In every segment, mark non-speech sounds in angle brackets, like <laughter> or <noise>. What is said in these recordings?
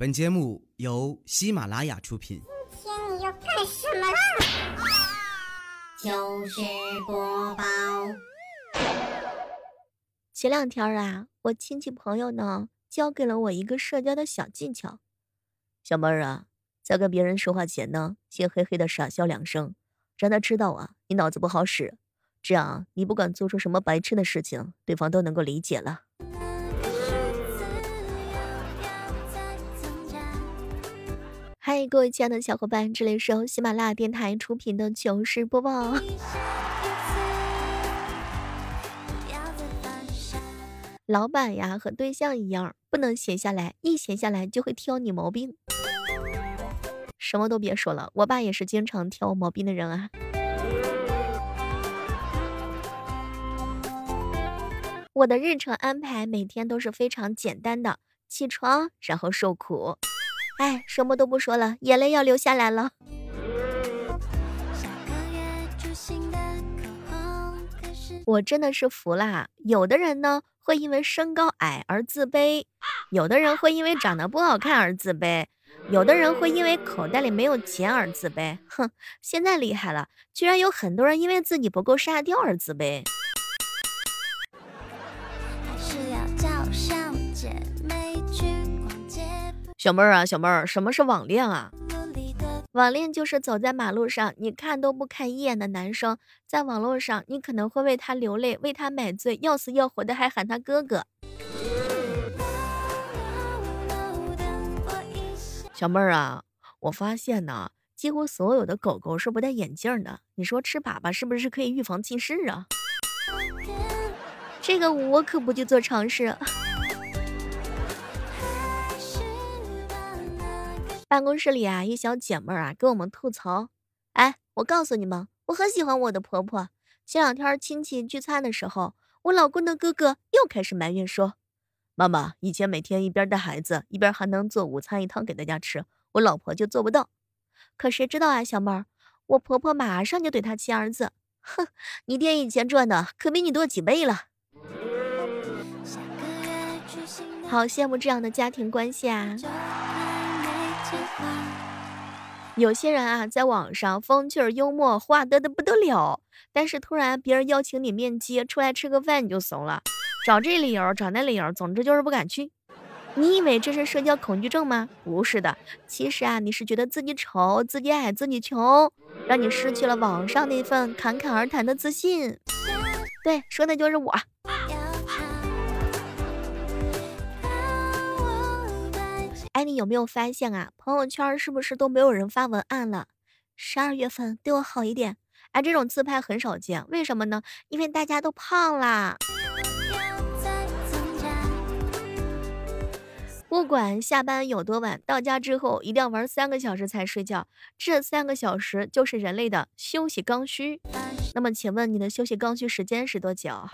本节目由喜马拉雅出品。今天你要干什么啦？糗事播报。前两天啊，我亲戚朋友呢教给了我一个社交的小技巧。小妹儿啊，在跟别人说话前呢，先嘿嘿的傻笑两声，让他知道啊你脑子不好使，这样你不管做出什么白痴的事情，对方都能够理解了。嗨，各位亲爱的小伙伴，这里是由喜马拉雅电台出品的糗事播报。老板呀，和对象一样，不能闲下来，一闲下来就会挑你毛病。什么都别说了，我爸也是经常挑我毛病的人啊。我的日程安排每天都是非常简单的，起床然后受苦。哎，什么都不说了，眼泪要流下来了。我真的是服了，有的人呢会因为身高矮而自卑，有的人会因为长得不好看而自卑，有的人会因为口袋里没有钱而自卑。哼，现在厉害了，居然有很多人因为自己不够沙雕而自卑。小妹儿啊，小妹儿，什么是网恋啊？网恋就是走在马路上，你看都不看一眼的男生，在网络上你可能会为他流泪，为他买醉，要死要活的还喊他哥哥。小妹儿啊，我发现呢，几乎所有的狗狗是不戴眼镜的，你说吃粑粑是不是可以预防近视啊？这个我可不去做尝试。办公室里啊，一小姐妹儿啊，跟我们吐槽：“哎，我告诉你们，我很喜欢我的婆婆。前两天亲戚聚餐的时候，我老公的哥哥又开始埋怨说，妈妈以前每天一边带孩子，一边还能做午餐一汤给大家吃，我老婆就做不到。可谁知道啊，小妹儿，我婆婆马上就怼她亲儿子，哼，你爹以前赚的可比你多几倍了。好羡慕这样的家庭关系啊！”有些人啊，在网上风趣幽默，话多的不得了，但是突然别人邀请你面基，出来吃个饭你就怂了，找这理由，找那理由，总之就是不敢去。你以为这是社交恐惧症吗？不是的，其实啊，你是觉得自己丑、自己矮、自己穷，让你失去了网上那份侃侃而谈的自信。对，说的就是我。哎，你有没有发现啊？朋友圈是不是都没有人发文案了？十二月份对我好一点。哎，这种自拍很少见，为什么呢？因为大家都胖啦。不管下班有多晚，到家之后一定要玩三个小时才睡觉。这三个小时就是人类的休息刚需。那么，请问你的休息刚需时间是多久？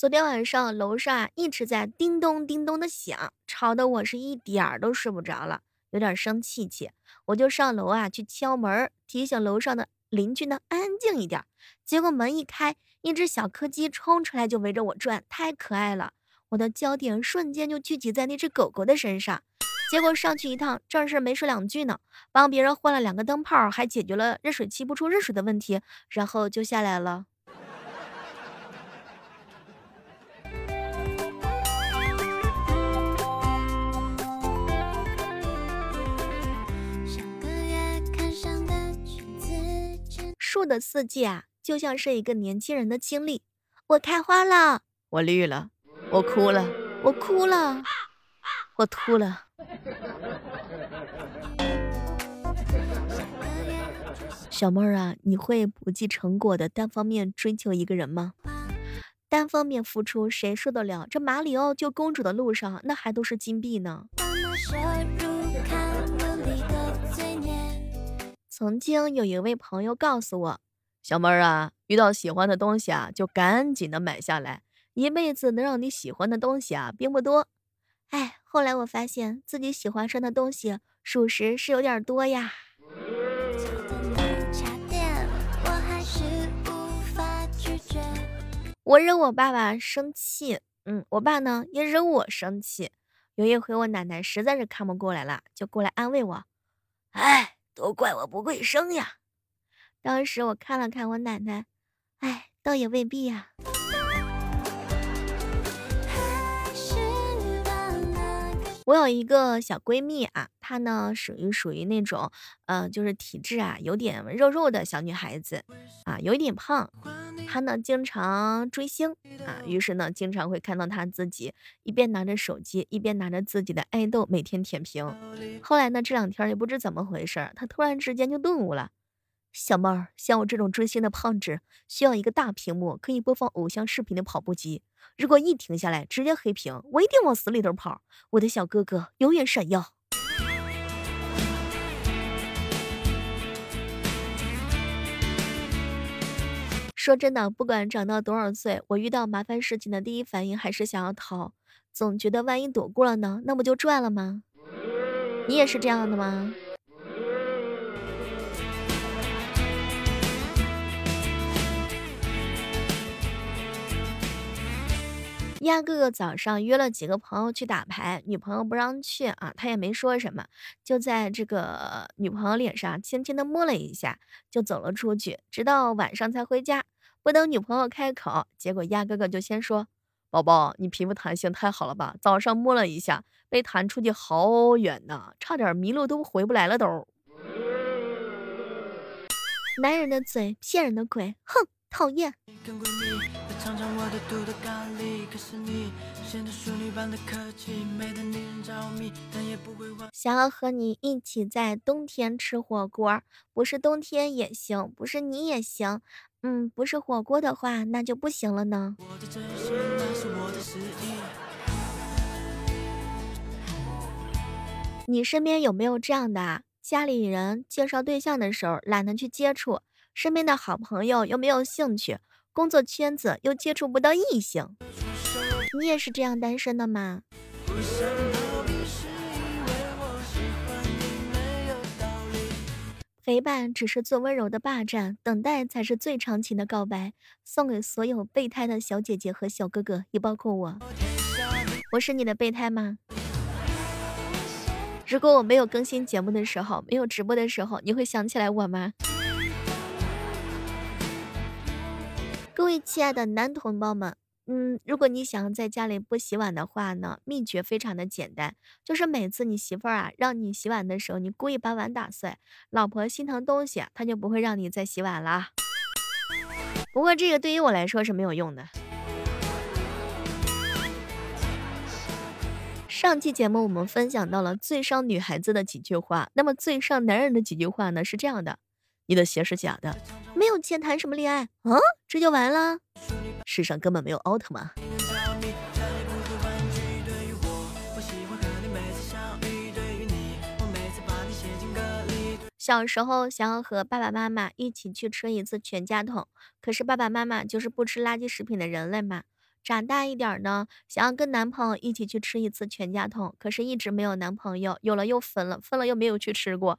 昨天晚上楼上啊一直在叮咚叮咚的响，吵得我是一点儿都睡不着了，有点生气气。我就上楼啊去敲门，提醒楼上的邻居呢安静一点。结果门一开，一只小柯基冲出来就围着我转，太可爱了。我的焦点瞬间就聚集在那只狗狗的身上。结果上去一趟，正事没说两句呢，帮别人换了两个灯泡，还解决了热水器不出热水的问题，然后就下来了。树的四季啊，就像是一个年轻人的经历。我开花了，我绿了，我哭了，我哭了，我秃了。小妹儿啊，你会不计成果的单方面追求一个人吗？单方面付出，谁受得了？这马里奥救公主的路上，那还都是金币呢。曾经有一位朋友告诉我：“小妹儿啊，遇到喜欢的东西啊，就赶紧的买下来。一辈子能让你喜欢的东西啊，并不多。”哎，后来我发现自己喜欢上的东西，属实是有点多呀。我惹我爸爸生气。嗯，我爸呢也惹我生气。有一回我奶奶实在是看不过来了，就过来安慰我：“哎，都怪我不会生呀。”当时我看了看我奶奶，哎，倒也未必呀。我有一个小闺蜜啊，她呢属于属于那种，呃，就是体质啊有点肉肉的小女孩子，啊，有一点胖。他呢经常追星啊，于是呢经常会看到他自己一边拿着手机，一边拿着自己的爱豆每天舔屏。后来呢这两天也不知怎么回事，他突然之间就顿悟了。小妹儿，像我这种追星的胖子，需要一个大屏幕可以播放偶像视频的跑步机。如果一停下来直接黑屏，我一定往死里头跑。我的小哥哥永远闪耀。说真的，不管长到多少岁，我遇到麻烦事情的第一反应还是想要逃，总觉得万一躲过了呢，那不就赚了吗？你也是这样的吗？鸭哥哥早上约了几个朋友去打牌，女朋友不让去啊，他也没说什么，就在这个女朋友脸上轻轻的摸了一下，就走了出去，直到晚上才回家。不等女朋友开口，结果鸭哥哥就先说：“宝宝，你皮肤弹性太好了吧？早上摸了一下，被弹出去好远呢，差点迷路都回不来了都。”男人的嘴骗人的鬼，哼，讨厌。想要和你一起在冬天吃火锅，不是冬天也行，不是你也行，嗯，不是火锅的话，那就不行了呢。你身边有没有这样的啊？家里人介绍对象的时候懒得去接触，身边的好朋友又没有兴趣。工作圈子又接触不到异性，你也是这样单身的吗？陪伴只是最温柔的霸占，等待才是最长情的告白。送给所有备胎的小姐姐和小哥哥，也包括我。我是你的备胎吗？如果我没有更新节目的时候，没有直播的时候，你会想起来我吗？位亲爱的男同胞们，嗯，如果你想在家里不洗碗的话呢，秘诀非常的简单，就是每次你媳妇儿啊让你洗碗的时候，你故意把碗打碎，老婆心疼东西，她就不会让你再洗碗了。不过这个对于我来说是没有用的。上期节目我们分享到了最伤女孩子的几句话，那么最伤男人的几句话呢？是这样的。你的鞋是假的，没有钱谈什么恋爱啊？这就完了？世上根本没有奥特曼。小时候想要和爸爸妈妈一起去吃一次全家桶，可是爸爸妈妈就是不吃垃圾食品的人类嘛。长大一点呢，想要跟男朋友一起去吃一次全家桶，可是一直没有男朋友，有了又分了，分了又没有去吃过。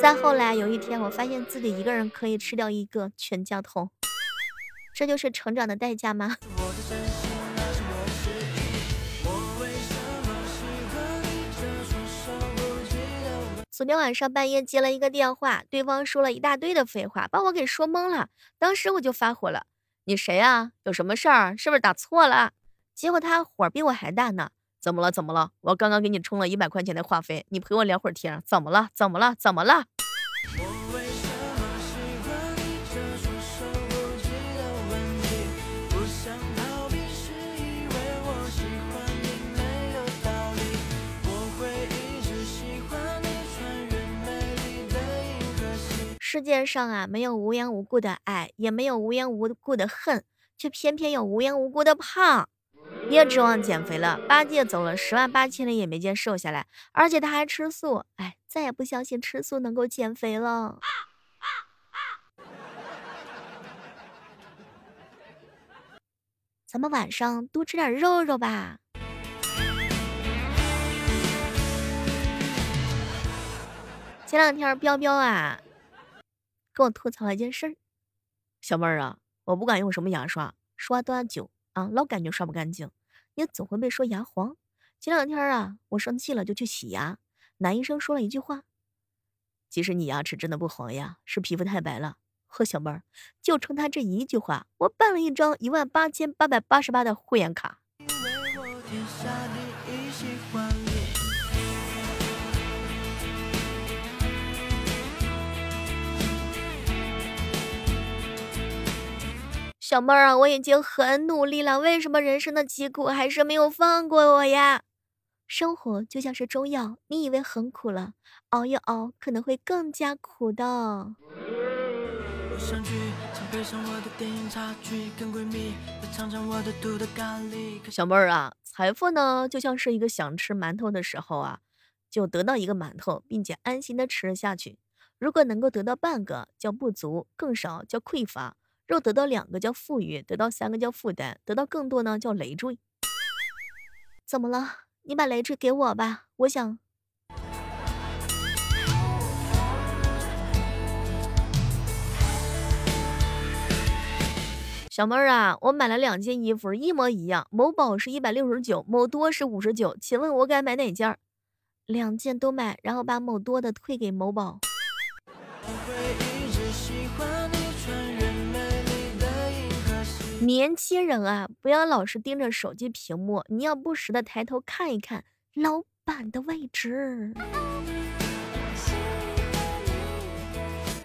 再后来有一天，我发现自己一个人可以吃掉一个全家桶，这就是成长的代价吗？<laughs> 昨天晚上半夜接了一个电话，对方说了一大堆的废话，把我给说懵了。当时我就发火了：“你谁呀？有什么事儿？是不是打错了？”结果他火比我还大呢。怎么了？怎么了？我刚刚给你充了一百块钱的话费，你陪我聊会儿天。怎么了？怎么了？怎么了？世界上啊，没有无缘无故的爱，也没有无缘无故的恨，却偏偏有无缘无故的胖。别指望减肥了，八戒走了十万八千里也没见瘦下来，而且他还吃素。哎，再也不相信吃素能够减肥了。咱们晚上多吃点肉肉吧。前两天彪彪啊，跟我吐槽了一件事儿，小妹儿啊，我不管用什么牙刷，刷多久啊，老感觉刷不干净。也总会被说牙黄。前两天啊，我生气了就去洗牙，男医生说了一句话：“其实你牙齿真的不黄呀，是皮肤太白了。”呵，小妹儿，就冲他这一句话，我办了一张一万八千八百八十八的会员卡。小妹儿啊，我已经很努力了，为什么人生的疾苦还是没有放过我呀？生活就像是中药，你以为很苦了，熬一熬可能会更加苦的。小妹儿啊，财富呢就像是一个想吃馒头的时候啊，就得到一个馒头，并且安心的吃下去。如果能够得到半个，叫不足；更少叫匮乏。若得到两个叫富裕，得到三个叫负担，得到更多呢叫累赘。怎么了？你把累赘给我吧，我想。小妹儿啊，我买了两件衣服，一模一样，某宝是一百六十九，某多是五十九，请问我该买哪件？两件都买，然后把某多的退给某宝。我会一直喜欢你年轻人啊，不要老是盯着手机屏幕，你要不时的抬头看一看老板的位置。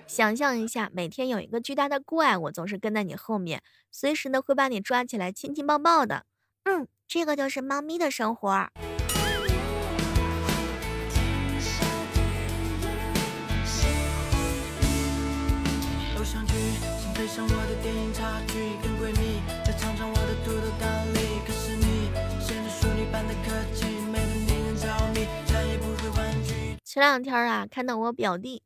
想象一下，每天有一个巨大的怪物总是跟在你后面，随时呢会把你抓起来亲亲抱抱的。嗯，这个就是猫咪的生活。前两天啊，看到我表弟，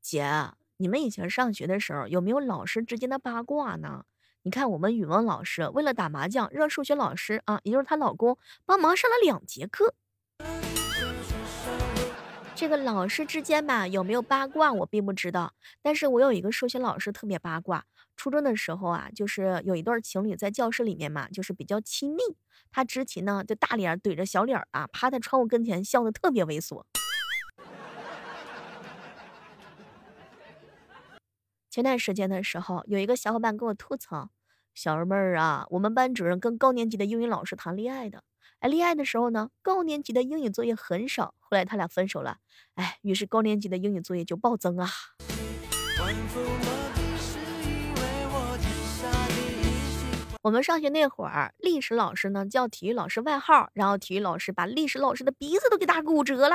姐，你们以前上学的时候有没有老师之间的八卦呢？你看我们语文老师为了打麻将，让数学老师啊，也就是她老公帮忙上了两节课。这个老师之间吧，有没有八卦我并不知道，但是我有一个数学老师特别八卦。初中的时候啊，就是有一对情侣在教室里面嘛，就是比较亲密。他之前呢，就大脸怼着小脸啊，趴在窗户跟前笑得特别猥琐。前段时间的时候，有一个小伙伴跟我吐槽：“小妹儿啊，我们班主任跟高年级的英语老师谈恋爱的。哎，恋爱的时候呢，高年级的英语作业很少。后来他俩分手了。哎，于是高年级的英语作业就暴增啊。”我们上学那会儿，历史老师呢叫体育老师外号，然后体育老师把历史老师的鼻子都给打骨折了。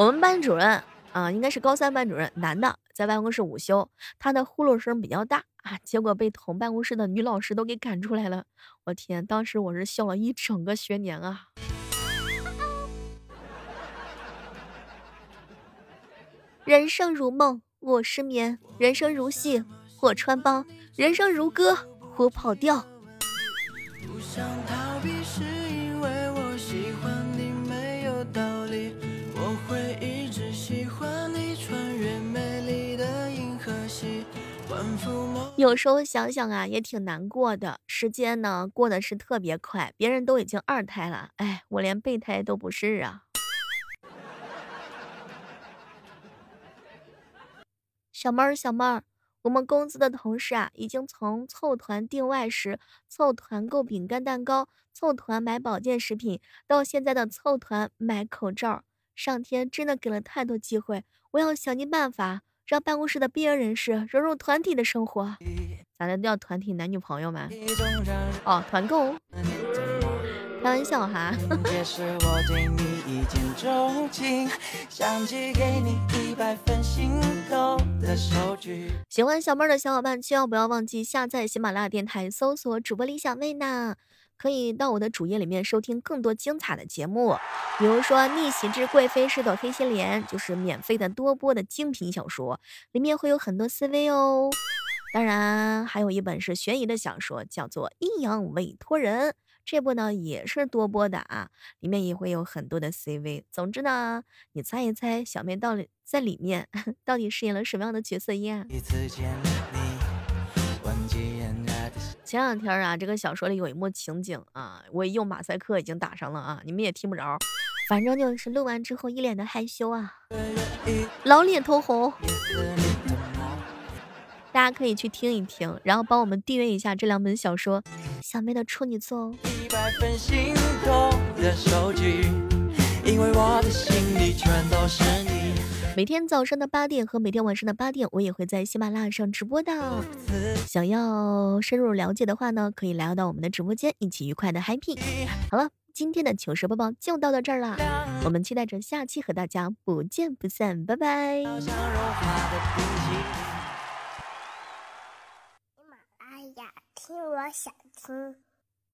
我们班主任啊，应该是高三班主任，男的，在办公室午休，他的呼噜声比较大啊，结果被同办公室的女老师都给赶出来了。我天，当时我是笑了一整个学年啊！人生如梦，我失眠；人生如戏，我穿帮；人生如歌，我跑调想逃避世。有时候想想啊，也挺难过的。时间呢，过得是特别快，别人都已经二胎了，哎，我连备胎都不是啊。小妹儿，小妹儿，我们公司的同事啊，已经从凑团订外食、凑团购饼干蛋糕、凑团买保健食品，到现在的凑团买口罩。上天真的给了太多机会，我要想尽办法。让办公室的边缘人士融入团体的生活，咋的叫团体男女朋友们？哦，团购，开玩笑哈。<laughs> 喜欢小妹的小伙伴，千万不要忘记下载喜马拉雅电台，搜索主播李小妹呢。可以到我的主页里面收听更多精彩的节目，比如说《逆袭之贵妃是朵黑心莲》，就是免费的多播的精品小说，里面会有很多 CV 哦。当然，还有一本是悬疑的小说，叫做《阴阳委托人》，这部呢也是多播的啊，里面也会有很多的 CV。总之呢，你猜一猜，小妹到底在里面 <laughs> 到底饰演了什么样的角色呀？前两天啊，这个小说里有一幕情景啊，我用马赛克已经打上了啊，你们也听不着。反正就是录完之后一脸的害羞啊，老脸通红。大家可以去听一听，然后帮我们订阅一下这两本小说，小妹的处女作哦。每天早上的八点和每天晚上的八点，我也会在喜马拉雅上直播的。想要深入了解的话呢，可以来到我们的直播间，一起愉快的 happy。好了，今天的糗事播报就到到这儿了，我们期待着下期和大家不见不散，拜拜。喜马拉雅听，我想听。